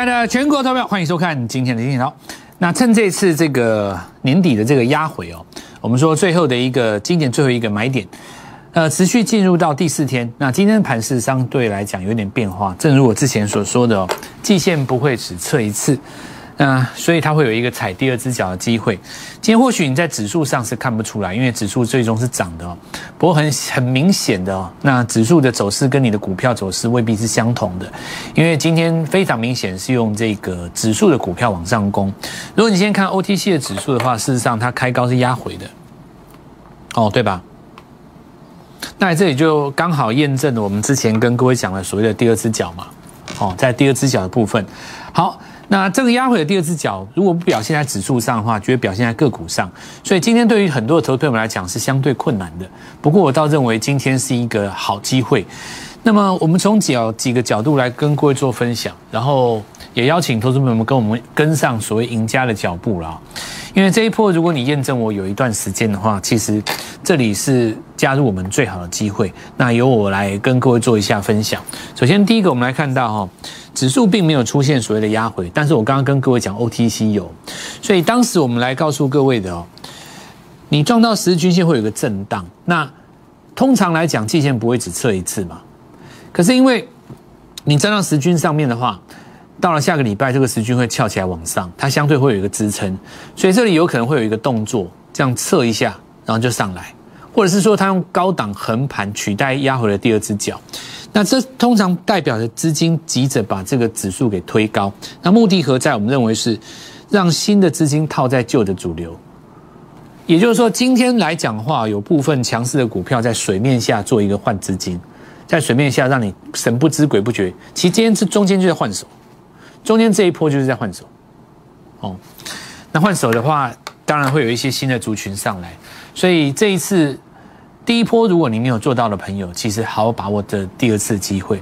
亲爱的全国投票，欢迎收看今天的《金钱涛》。那趁这次这个年底的这个压回哦，我们说最后的一个今年最后一个买点，呃，持续进入到第四天。那今天的盘势相对来讲有点变化，正如我之前所说的哦，季线不会只测一次。那所以它会有一个踩第二只脚的机会。今天或许你在指数上是看不出来，因为指数最终是涨的哦。不过很很明显的哦，那指数的走势跟你的股票走势未必是相同的，因为今天非常明显是用这个指数的股票往上攻。如果你先看 OTC 的指数的话，事实上它开高是压回的，哦，对吧？那这里就刚好验证了我们之前跟各位讲的所谓的第二只脚嘛，哦，在第二只脚的部分，好。那这个压回的第二只脚，如果不表现在指数上的话，就会表现在个股上。所以今天对于很多的投资者们来讲是相对困难的。不过我倒认为今天是一个好机会。那么我们从角几个角度来跟各位做分享，然后也邀请投资朋友们跟我们跟上所谓赢家的脚步了。因为这一波，如果你验证我有一段时间的话，其实这里是加入我们最好的机会。那由我来跟各位做一下分享。首先第一个，我们来看到哈。指数并没有出现所谓的压回，但是我刚刚跟各位讲 OTC 有，所以当时我们来告诉各位的哦，你撞到十日均线会有个震荡，那通常来讲季线不会只测一次嘛，可是因为你站到十均上面的话，到了下个礼拜这个十均会翘起来往上，它相对会有一个支撑，所以这里有可能会有一个动作，这样测一下，然后就上来，或者是说它用高档横盘取代压回的第二只脚。那这通常代表着资金急着把这个指数给推高，那目的何在？我们认为是让新的资金套在旧的主流，也就是说，今天来讲话，有部分强势的股票在水面下做一个换资金，在水面下让你神不知鬼不觉。其实今天这中间就在换手，中间这一波就是在换手。哦，那换手的话，当然会有一些新的族群上来，所以这一次。第一波，如果你没有做到的朋友，其实好好把握的第二次机会。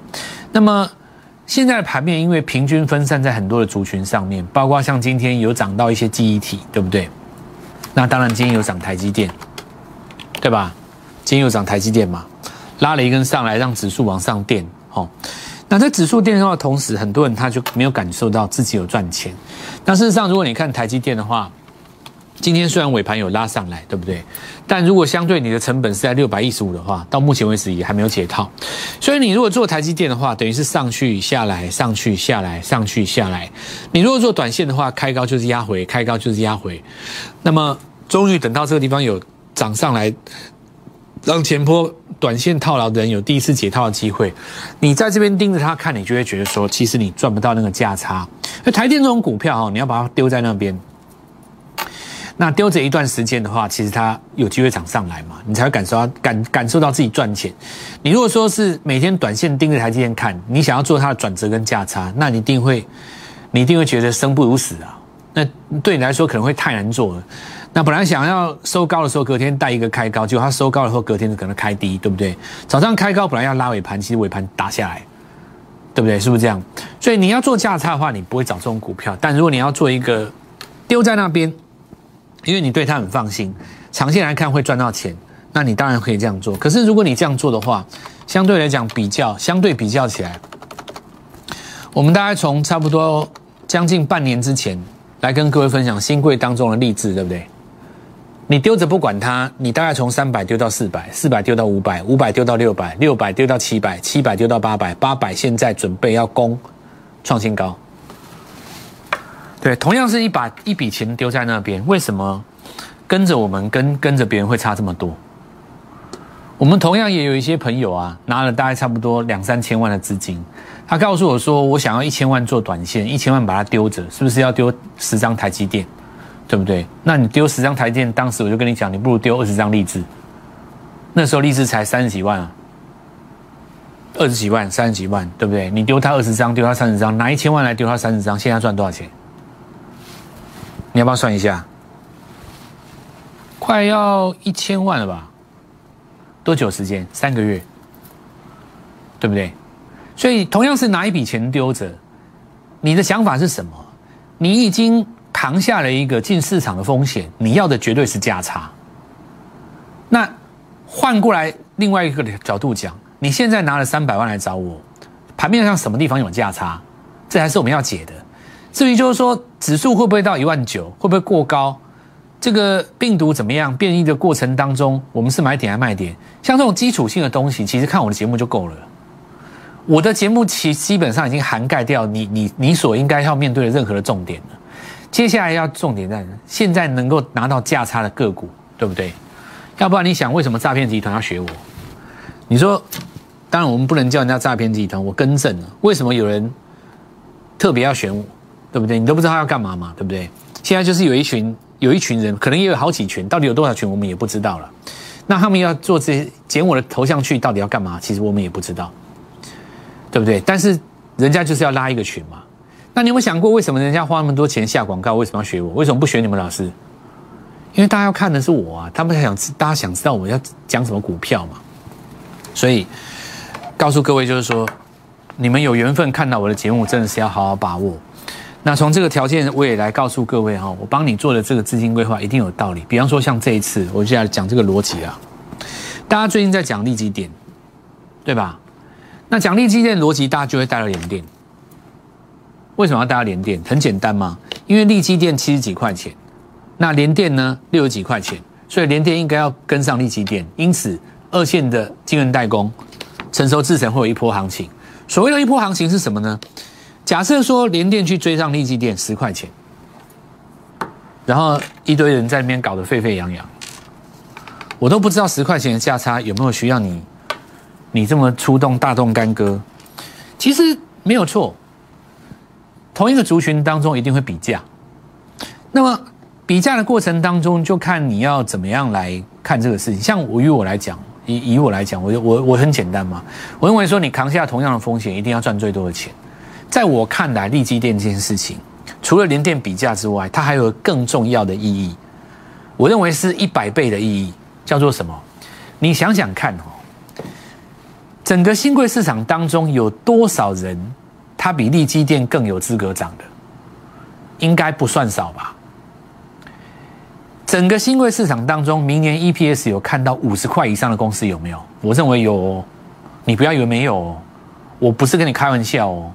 那么现在的盘面，因为平均分散在很多的族群上面，包括像今天有涨到一些记忆体，对不对？那当然今天有涨台积电，对吧？今天有涨台积电嘛，拉了一根上来，让指数往上垫。哦，那在指数垫上的同时，很多人他就没有感受到自己有赚钱。那事实上，如果你看台积电的话，今天虽然尾盘有拉上来，对不对？但如果相对你的成本是在六百一十五的话，到目前为止也还没有解套。所以你如果做台积电的话，等于是上去下来，上去下来，上去下来。你如果做短线的话，开高就是压回，开高就是压回。那么终于等到这个地方有涨上来，让前坡短线套牢的人有第一次解套的机会。你在这边盯着它看，你就会觉得说，其实你赚不到那个价差。那台电这种股票哈，你要把它丢在那边。那丢着一段时间的话，其实它有机会涨上来嘛，你才会感受到感感受到自己赚钱。你如果说是每天短线盯着台积电看，你想要做它的转折跟价差，那你一定会，你一定会觉得生不如死啊。那对你来说可能会太难做了。那本来想要收高的时候，隔天带一个开高，结果它收高了后，隔天就可能开低，对不对？早上开高本来要拉尾盘，其实尾盘打下来，对不对？是不是这样？所以你要做价差的话，你不会找这种股票。但如果你要做一个丢在那边。因为你对它很放心，长线来看会赚到钱，那你当然可以这样做。可是如果你这样做的话，相对来讲比较，相对比较起来，我们大概从差不多将近半年之前来跟各位分享新贵当中的励志，对不对？你丢着不管它，你大概从三百丢到四百，四百丢到五百，五百丢到六百，六百丢到七百，七百丢到八百，八百现在准备要攻创新高。对，同样是一把一笔钱丢在那边，为什么跟着我们跟跟着别人会差这么多？我们同样也有一些朋友啊，拿了大概差不多两三千万的资金，他告诉我说，我想要一千万做短线，一千万把它丢着，是不是要丢十张台积电？对不对？那你丢十张台积电，当时我就跟你讲，你不如丢二十张励志。那时候励志才三十几万啊，二十几万、三十几万，对不对？你丢他二十张，丢他三十张，拿一千万来丢他三十张，现在赚多少钱？你要不要算一下？快要一千万了吧？多久时间？三个月，对不对？所以同样是拿一笔钱丢着，你的想法是什么？你已经扛下了一个进市场的风险，你要的绝对是价差。那换过来另外一个角度讲，你现在拿了三百万来找我，盘面上什么地方有价差？这还是我们要解的。至于就是说指数会不会到一万九，会不会过高？这个病毒怎么样变异的过程当中，我们是买点还是卖点？像这种基础性的东西，其实看我的节目就够了。我的节目其基本上已经涵盖掉你你你所应该要面对的任何的重点了。接下来要重点在现在能够拿到价差的个股，对不对？要不然你想为什么诈骗集团要学我？你说，当然我们不能叫人家诈骗集团，我更正了。为什么有人特别要选我？对不对？你都不知道他要干嘛嘛？对不对？现在就是有一群。有一群人，可能也有好几群，到底有多少群，我们也不知道了。那他们要做这些剪我的头像去，到底要干嘛？其实我们也不知道，对不对？但是人家就是要拉一个群嘛。那你有没有想过，为什么人家花那么多钱下广告，为什么要学我？为什么不学你们老师？因为大家要看的是我啊，他们想大家想知道我要讲什么股票嘛。所以告诉各位，就是说，你们有缘分看到我的节目，真的是要好好把握。那从这个条件，我也来告诉各位哈，我帮你做的这个资金规划一定有道理。比方说像这一次，我就来讲这个逻辑啊。大家最近在讲利基点，对吧？那讲利基点逻辑，大家就会带到联电。为什么要带到联电？很简单嘛，因为利基电七十几块钱，那联电呢六十几块钱，所以联电应该要跟上利基电。因此，二线的晶圆代工、成熟制程会有一波行情。所谓的一波行情是什么呢？假设说联电去追上利基电十块钱，然后一堆人在那边搞得沸沸扬扬，我都不知道十块钱的价差有没有需要你，你这么出动大动干戈。其实没有错，同一个族群当中一定会比价。那么比价的过程当中，就看你要怎么样来看这个事情。像我与我来讲，以以我来讲，我我我很简单嘛，我认为说你扛下同样的风险，一定要赚最多的钱。在我看来，利基电这件事情，除了连电比价之外，它还有更重要的意义。我认为是一百倍的意义，叫做什么？你想想看哦，整个新贵市场当中有多少人，它比利基电更有资格涨的？应该不算少吧？整个新贵市场当中，明年 EPS 有看到五十块以上的公司有没有？我认为有哦。你不要以为没有哦，我不是跟你开玩笑哦。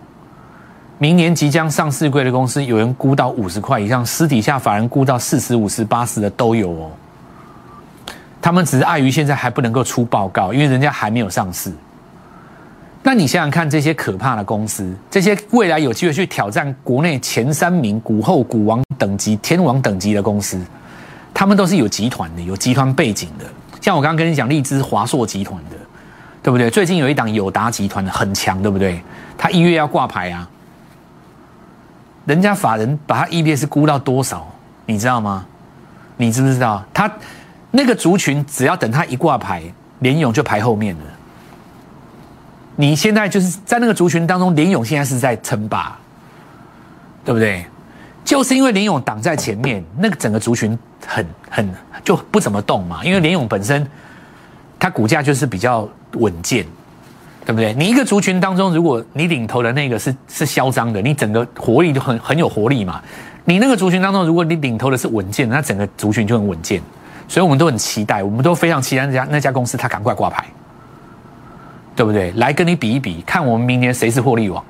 明年即将上市贵的公司，有人估到五十块以上，私底下法人估到四十五、十八十的都有哦。他们只是碍于现在还不能够出报告，因为人家还没有上市。那你想想看，这些可怕的公司，这些未来有机会去挑战国内前三名股后股王等级、天王等级的公司，他们都是有集团的，有集团背景的。像我刚刚跟你讲，荔枝华硕集团的，对不对？最近有一档友达集团的很强，对不对？他一月要挂牌啊。人家法人把他 EPS 估到多少，你知道吗？你知不知道？他那个族群只要等他一挂牌，联勇就排后面了。你现在就是在那个族群当中，林勇现在是在称霸，对不对？就是因为林勇挡在前面，那个整个族群很很就不怎么动嘛。因为林勇本身他股价就是比较稳健。对不对？你一个族群当中，如果你领头的那个是是嚣张的，你整个活力就很很有活力嘛。你那个族群当中，如果你领头的是稳健，那整个族群就很稳健。所以我们都很期待，我们都非常期待那家那家公司它赶快挂牌，对不对？来跟你比一比，看我们明年谁是获利王，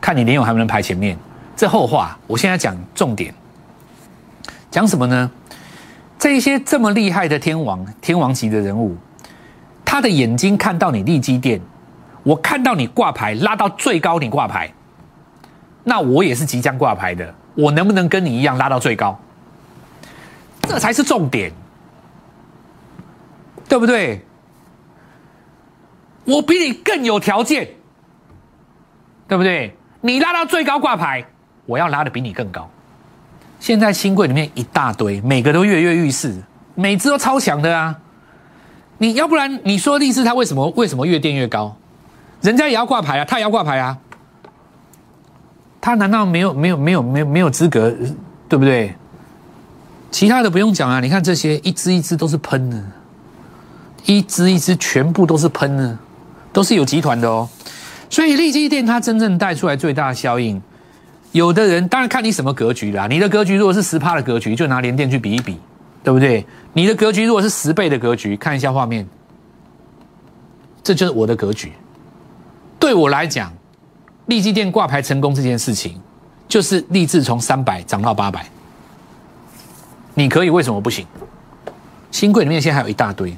看你联勇还能排前面。这后话，我现在讲重点，讲什么呢？这一些这么厉害的天王、天王级的人物，他的眼睛看到你利基店。我看到你挂牌拉到最高，你挂牌，那我也是即将挂牌的，我能不能跟你一样拉到最高？这才是重点，对不对？我比你更有条件，对不对？你拉到最高挂牌，我要拉的比你更高。现在新贵里面一大堆，每个都跃跃欲试，每只都超强的啊！你要不然你说力士他为什么为什么越垫越高？人家也要挂牌啊，他也要挂牌啊，他难道没有没有没有没有没有资格，对不对？其他的不用讲啊，你看这些一只一只都是喷的，一只一只全部都是喷的，都是有集团的哦。所以利基店它真正带出来最大的效应，有的人当然看你什么格局啦。你的格局如果是十趴的格局，就拿联电去比一比，对不对？你的格局如果是十倍的格局，看一下画面，这就是我的格局。对我来讲，利基店挂牌成功这件事情，就是立志从三百涨到八百。你可以，为什么不行？新贵里面现在还有一大堆，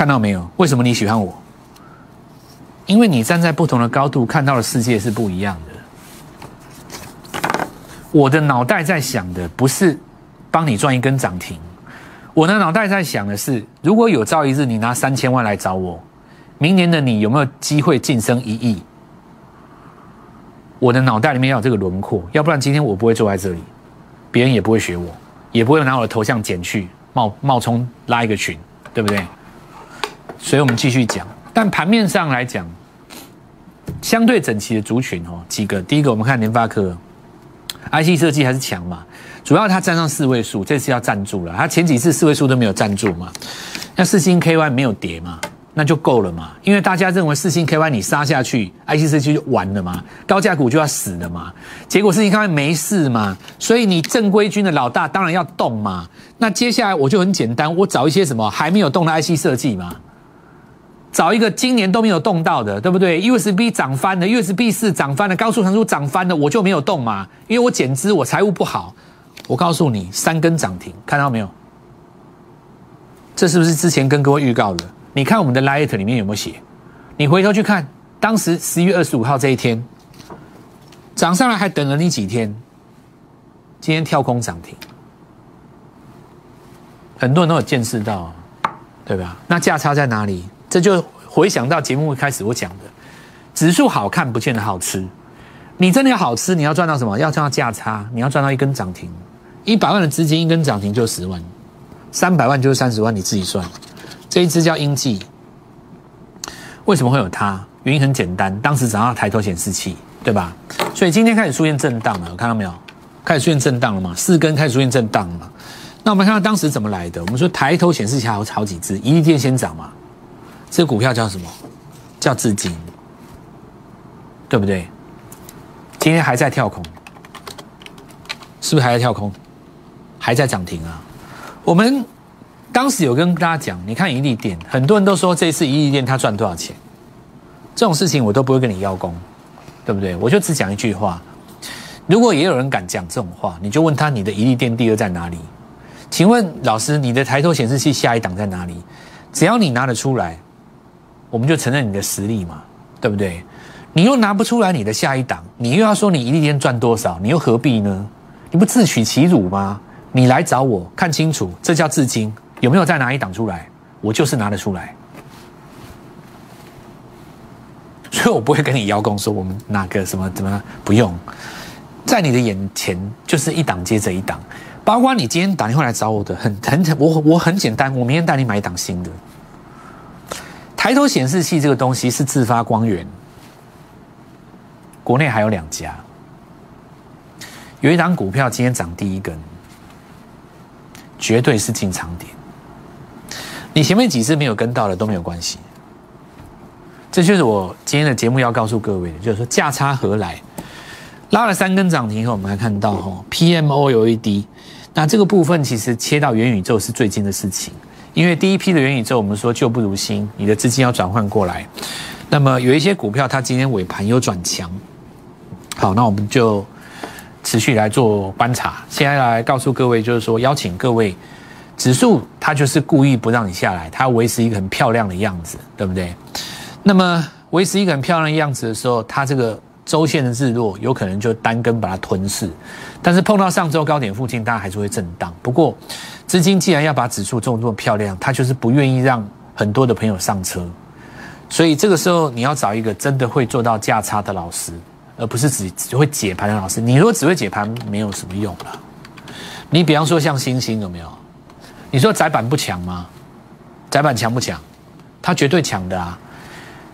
看到没有？为什么你喜欢我？因为你站在不同的高度看到的世界是不一样的。我的脑袋在想的不是帮你赚一根涨停，我的脑袋在想的是，如果有朝一日你拿三千万来找我，明年的你有没有机会晋升一亿？我的脑袋里面要有这个轮廓，要不然今天我不会坐在这里。别人也不会学我，也不会拿我的头像剪去冒冒充拉一个群，对不对？所以我们继续讲。但盘面上来讲，相对整齐的族群哦，几个。第一个，我们看联发科，IC 设计还是强嘛，主要它站上四位数，这次要站住了。它前几次四位数都没有站住嘛，那四星 KY 没有跌嘛。那就够了嘛，因为大家认为四星 KY 你杀下去，IC 设计就完了嘛，高价股就要死了嘛。结果四星 KY 没事嘛，所以你正规军的老大当然要动嘛。那接下来我就很简单，我找一些什么还没有动的 IC 设计嘛，找一个今年都没有动到的，对不对？USB 涨翻了，USB 四涨翻了，高速传输涨翻了，我就没有动嘛，因为我减资，我财务不好。我告诉你，三根涨停，看到没有？这是不是之前跟各位预告的？你看我们的 Light 里面有没有写？你回头去看，当时十一月二十五号这一天涨上来，还等了你几天？今天跳空涨停，很多人都有见识到，对吧？那价差在哪里？这就回想到节目一开始我讲的，指数好看不见得好吃。你真的要好吃，你要赚到什么？要赚到价差，你要赚到一根涨停。一百万的资金，一根涨停就十万，三百万就是三十万，你自己算。这一只叫英记，为什么会有它？原因很简单，当时涨到抬头显示器，对吧？所以今天开始出现震荡了，看到没有？开始出现震荡了嘛？四根开始出现震荡了嘛？那我们看到当时怎么来的？我们说抬头显示器还有好几只，一利电先涨嘛？这股票叫什么？叫资金，对不对？今天还在跳空，是不是还在跳空？还在涨停啊？我们。当时有跟大家讲，你看一利店，很多人都说这次一利店他赚多少钱，这种事情我都不会跟你邀功，对不对？我就只讲一句话，如果也有人敢讲这种话，你就问他你的一利店第二在哪里？请问老师，你的抬头显示器下一档在哪里？只要你拿得出来，我们就承认你的实力嘛，对不对？你又拿不出来你的下一档，你又要说你一天赚多少，你又何必呢？你不自取其辱吗？你来找我看清楚，这叫自金。有没有再拿一档出来？我就是拿得出来，所以我不会跟你邀功说我们哪个什么怎么不用，在你的眼前就是一档接着一档，包括你今天打电话来找我的，很很我我很简单，我明天带你买一档新的。抬头显示器这个东西是自发光源，国内还有两家，有一档股票今天涨第一根，绝对是进场点。你前面几次没有跟到的都没有关系，这就是我今天的节目要告诉各位的，就是说价差何来？拉了三根涨停后，我们还看到哈，PMO 有一滴，那这个部分其实切到元宇宙是最近的事情，因为第一批的元宇宙我们说旧不如新，你的资金要转换过来，那么有一些股票它今天尾盘有转强，好，那我们就持续来做观察，现在来告诉各位，就是说邀请各位。指数它就是故意不让你下来，它维持一个很漂亮的样子，对不对？那么维持一个很漂亮的样子的时候，它这个周线的日落有可能就单根把它吞噬，但是碰到上周高点附近，它还是会震荡。不过资金既然要把指数做这么漂亮，它就是不愿意让很多的朋友上车，所以这个时候你要找一个真的会做到价差的老师，而不是只只会解盘的老师。你如果只会解盘，没有什么用了。你比方说像星星有没有？你说窄板不强吗？窄板强不强？它绝对强的啊！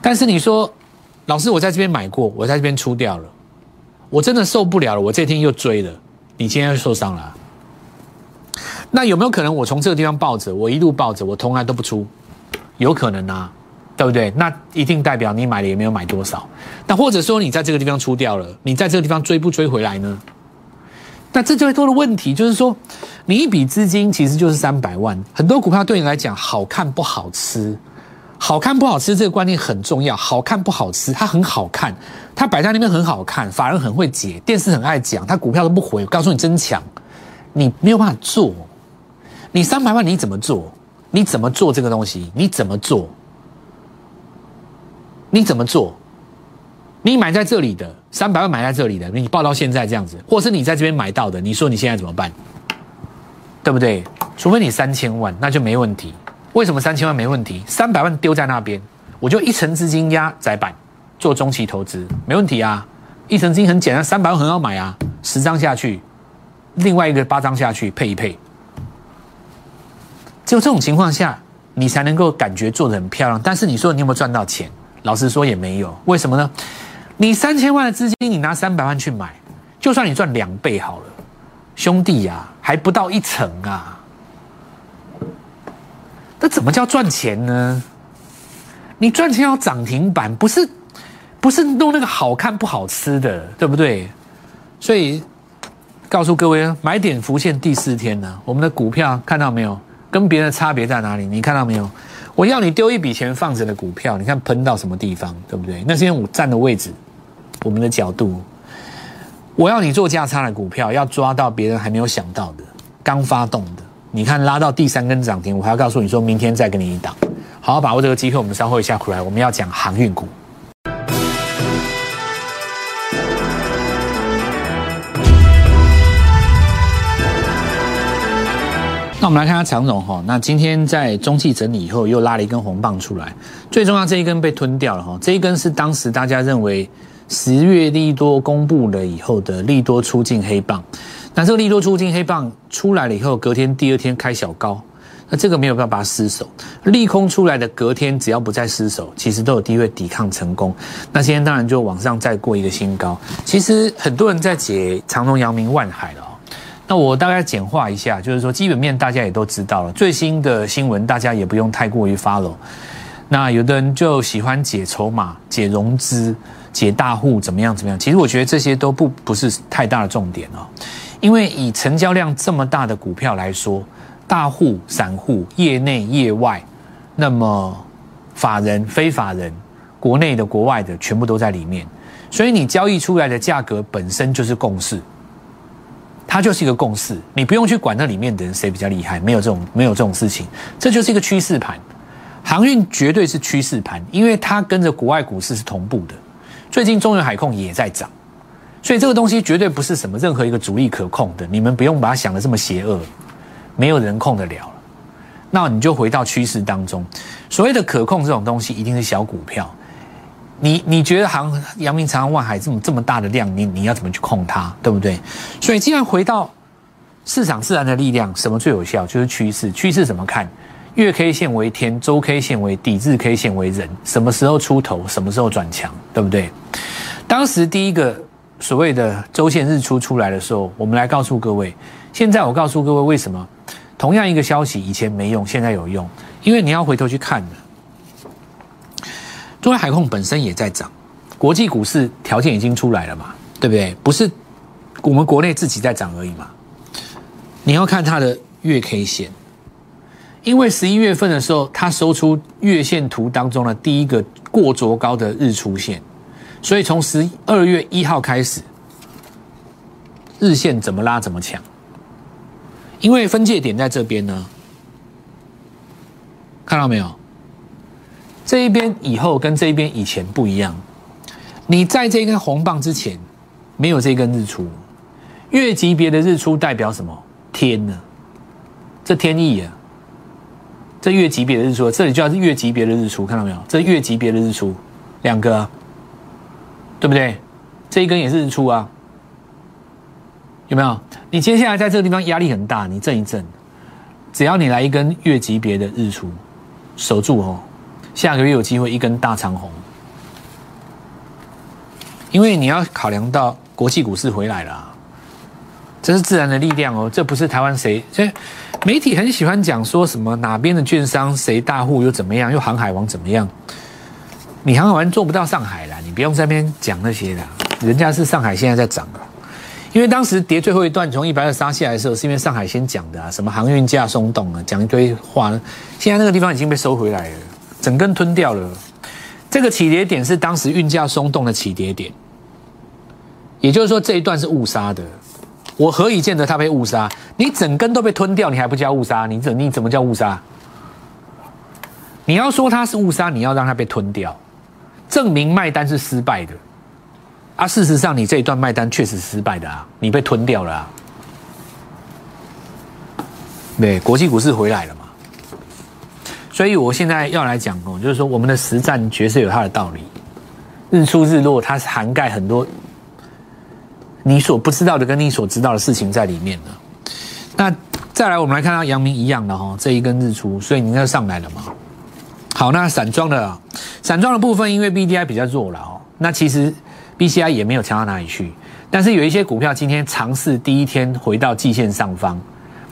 但是你说，老师，我在这边买过，我在这边出掉了，我真的受不了了，我这天又追了，你今天又受伤了。那有没有可能我从这个地方抱着，我一路抱着，我从来都不出？有可能啊，对不对？那一定代表你买了也没有买多少。那或者说你在这个地方出掉了，你在这个地方追不追回来呢？那这最多的问题就是说，你一笔资金其实就是三百万，很多股票对你来讲好看不好吃，好看不好吃这个观念很重要。好看不好吃，它很好看，它摆在那边很好看，法人很会解，电视很爱讲，它股票都不回。我告诉你真强，你没有办法做。你三百万你怎么做？你怎么做这个东西？你怎么做？你怎么做？你买在这里的三百万买在这里的，你报到现在这样子，或是你在这边买到的，你说你现在怎么办？对不对？除非你三千万，那就没问题。为什么三千万没问题？三百万丢在那边，我就一层资金压窄板做中期投资，没问题啊。一层资金很简单，三百万很好买啊，十张下去，另外一个八张下去配一配。只有这种情况下，你才能够感觉做的很漂亮。但是你说你有没有赚到钱？老实说也没有。为什么呢？你三千万的资金，你拿三百万去买，就算你赚两倍好了，兄弟呀，还不到一成啊。那怎么叫赚钱呢？你赚钱要涨停板，不是不是弄那个好看不好吃的，对不对？所以告诉各位，买点浮现第四天呢，我们的股票看到没有？跟别人的差别在哪里？你看到没有？我要你丢一笔钱放着的股票，你看喷到什么地方，对不对？那是因为我站的位置，我们的角度。我要你做价差的股票，要抓到别人还没有想到的，刚发动的。你看拉到第三根涨停，我还要告诉你说明天再给你一档，好好把握这个机会。我们稍后一下回来，我们要讲航运股。那我们来看下长荣哈，那今天在中期整理以后，又拉了一根红棒出来。最重要这一根被吞掉了哈，这一根是当时大家认为十月利多公布了以后的利多出境黑棒。那这个利多出金黑棒出来了以后，隔天第二天开小高，那这个没有办法失守。利空出来的隔天，只要不再失守，其实都有机会抵抗成功。那今天当然就往上再过一个新高。其实很多人在解长隆、阳明、万海了。那我大概简化一下，就是说基本面大家也都知道了，最新的新闻大家也不用太过于 follow。那有的人就喜欢解筹码、解融资、解大户怎么样怎么样，其实我觉得这些都不不是太大的重点哦。因为以成交量这么大的股票来说，大户、散户、业内业外，那么法人、非法人、国内的、国外的，全部都在里面，所以你交易出来的价格本身就是共识。它就是一个共识，你不用去管那里面的人谁比较厉害，没有这种没有这种事情，这就是一个趋势盘。航运绝对是趋势盘，因为它跟着国外股市是同步的。最近中原海控也在涨，所以这个东西绝对不是什么任何一个主力可控的，你们不用把它想的这么邪恶，没有人控得了。那你就回到趋势当中，所谓的可控这种东西，一定是小股票。你你觉得航阳明、长、万海这么这么大的量，你你要怎么去控它，对不对？所以既然回到市场自然的力量，什么最有效？就是趋势。趋势怎么看？月 K 线为天，周 K 线为地，日 K 线为人。什么时候出头？什么时候转强？对不对？当时第一个所谓的周线日出出来的时候，我们来告诉各位。现在我告诉各位，为什么同样一个消息以前没用，现在有用？因为你要回头去看的。中国海控本身也在涨，国际股市条件已经出来了嘛，对不对？不是我们国内自己在涨而已嘛。你要看它的月 K 线，因为十一月份的时候，它收出月线图当中的第一个过卓高的日出线，所以从十二月一号开始，日线怎么拉怎么强，因为分界点在这边呢，看到没有？这一边以后跟这一边以前不一样，你在这一根红棒之前没有这根日出，月级别的日出代表什么？天呢？这天意啊！这月级别的日出，这里就要是月级别的日出，看到没有？这月级别的日出，两个，对不对？这一根也是日出啊，有没有？你接下来在这个地方压力很大，你震一震，只要你来一根月级别的日出，守住哦。下个月有机会一根大长红，因为你要考量到国际股市回来了，这是自然的力量哦，这不是台湾谁？所以媒体很喜欢讲说什么哪边的券商谁大户又怎么样，又航海王怎么样？你航海王做不到上海了，不用在那边讲那些的，人家是上海现在在涨啊，因为当时跌最后一段从一百二杀下来的时候，是因为上海先讲的啊，什么航运价松动啊，讲一堆话，现在那个地方已经被收回来了。整根吞掉了。这个起跌点是当时运价松动的起跌点，也就是说这一段是误杀的。我何以见得它被误杀？你整根都被吞掉，你还不叫误杀？你怎你怎么叫误杀？你要说它是误杀，你要让它被吞掉，证明卖单是失败的。啊，事实上你这一段卖单确实失败的啊，你被吞掉了啊。对，国际股市回来了嘛？所以我现在要来讲哦，就是说我们的实战角色有它的道理。日出日落，它是涵盖很多你所不知道的跟你所知道的事情在里面的。那再来，我们来看到阳明一样的哈，这一根日出，所以你要上来了嘛？好，那散装的散装的部分，因为 B D I 比较弱了哦，那其实 B C I 也没有强到哪里去，但是有一些股票今天尝试第一天回到季线上方。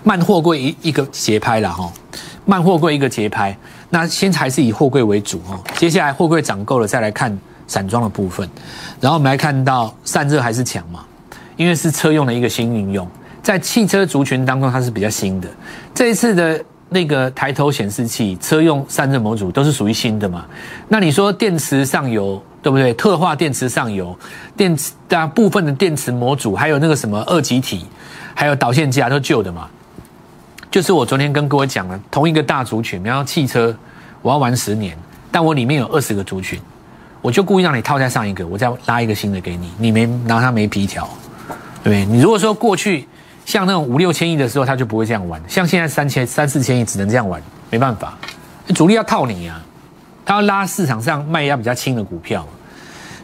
慢货柜一一个节拍了哈，慢货柜一个节拍，那先还是以货柜为主哈，接下来货柜涨够了再来看散装的部分，然后我们来看到散热还是强嘛，因为是车用的一个新应用，在汽车族群当中它是比较新的，这一次的那个抬头显示器车用散热模组都是属于新的嘛，那你说电池上游对不对？特化电池上游，电池大部分的电池模组，还有那个什么二极体，还有导线架都旧的嘛。就是我昨天跟各位讲了，同一个大族群，比方汽车，我要玩十年，但我里面有二十个族群，我就故意让你套在上一个，我再拉一个新的给你，你没拿它没皮条，对不对？你如果说过去像那种五六千亿的时候，他就不会这样玩，像现在三千三四千亿只能这样玩，没办法，主力要套你啊，他要拉市场上卖压比较轻的股票，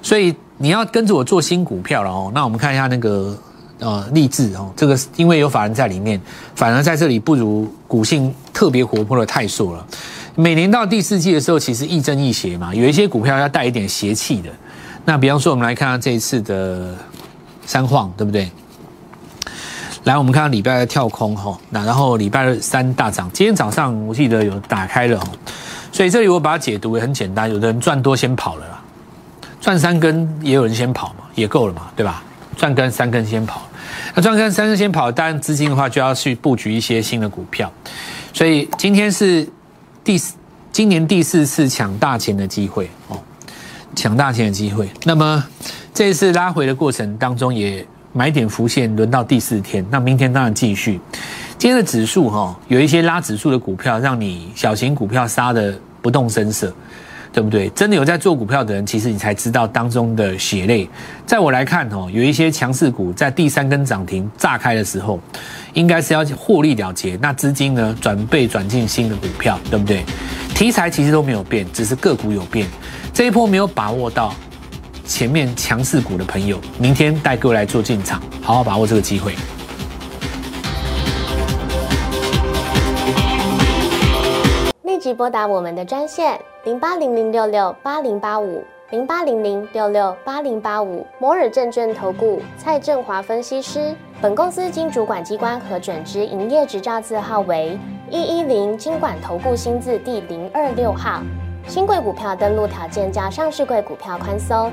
所以你要跟着我做新股票了哦。那我们看一下那个。呃，励志哦，这个因为有法人在里面，反而在这里不如股性特别活泼的泰硕了。每年到第四季的时候，其实亦正亦邪嘛，有一些股票要带一点邪气的。那比方说，我们来看看这一次的三晃，对不对？来，我们看到礼拜二跳空哈，那然后礼拜三大涨，今天早上我记得有打开了，所以这里我把它解读也很简单，有的人赚多先跑了啦，赚三根也有人先跑嘛，也够了嘛，对吧？赚根三根先跑。那赚根三根先跑，当然资金的话就要去布局一些新的股票，所以今天是第四今年第四次抢大钱的机会哦，抢大钱的机会。那么这一次拉回的过程当中，也买点浮现，轮到第四天，那明天当然继续。今天的指数哈，有一些拉指数的股票，让你小型股票杀的不动声色。对不对？真的有在做股票的人，其实你才知道当中的血泪。在我来看哦，有一些强势股在第三根涨停炸开的时候，应该是要获利了结，那资金呢转被转进新的股票，对不对？题材其实都没有变，只是个股有变。这一波没有把握到前面强势股的朋友，明天带各位来做进场，好好把握这个机会。立即拨打我们的专线。零八零零六六八零八五，零八零零六六八零八五，摩尔证券投顾蔡振华分析师。本公司经主管机关核准之营业执照字号为一一零金管投顾新字第零二六号。新贵股票登录条件较上市贵股票宽松，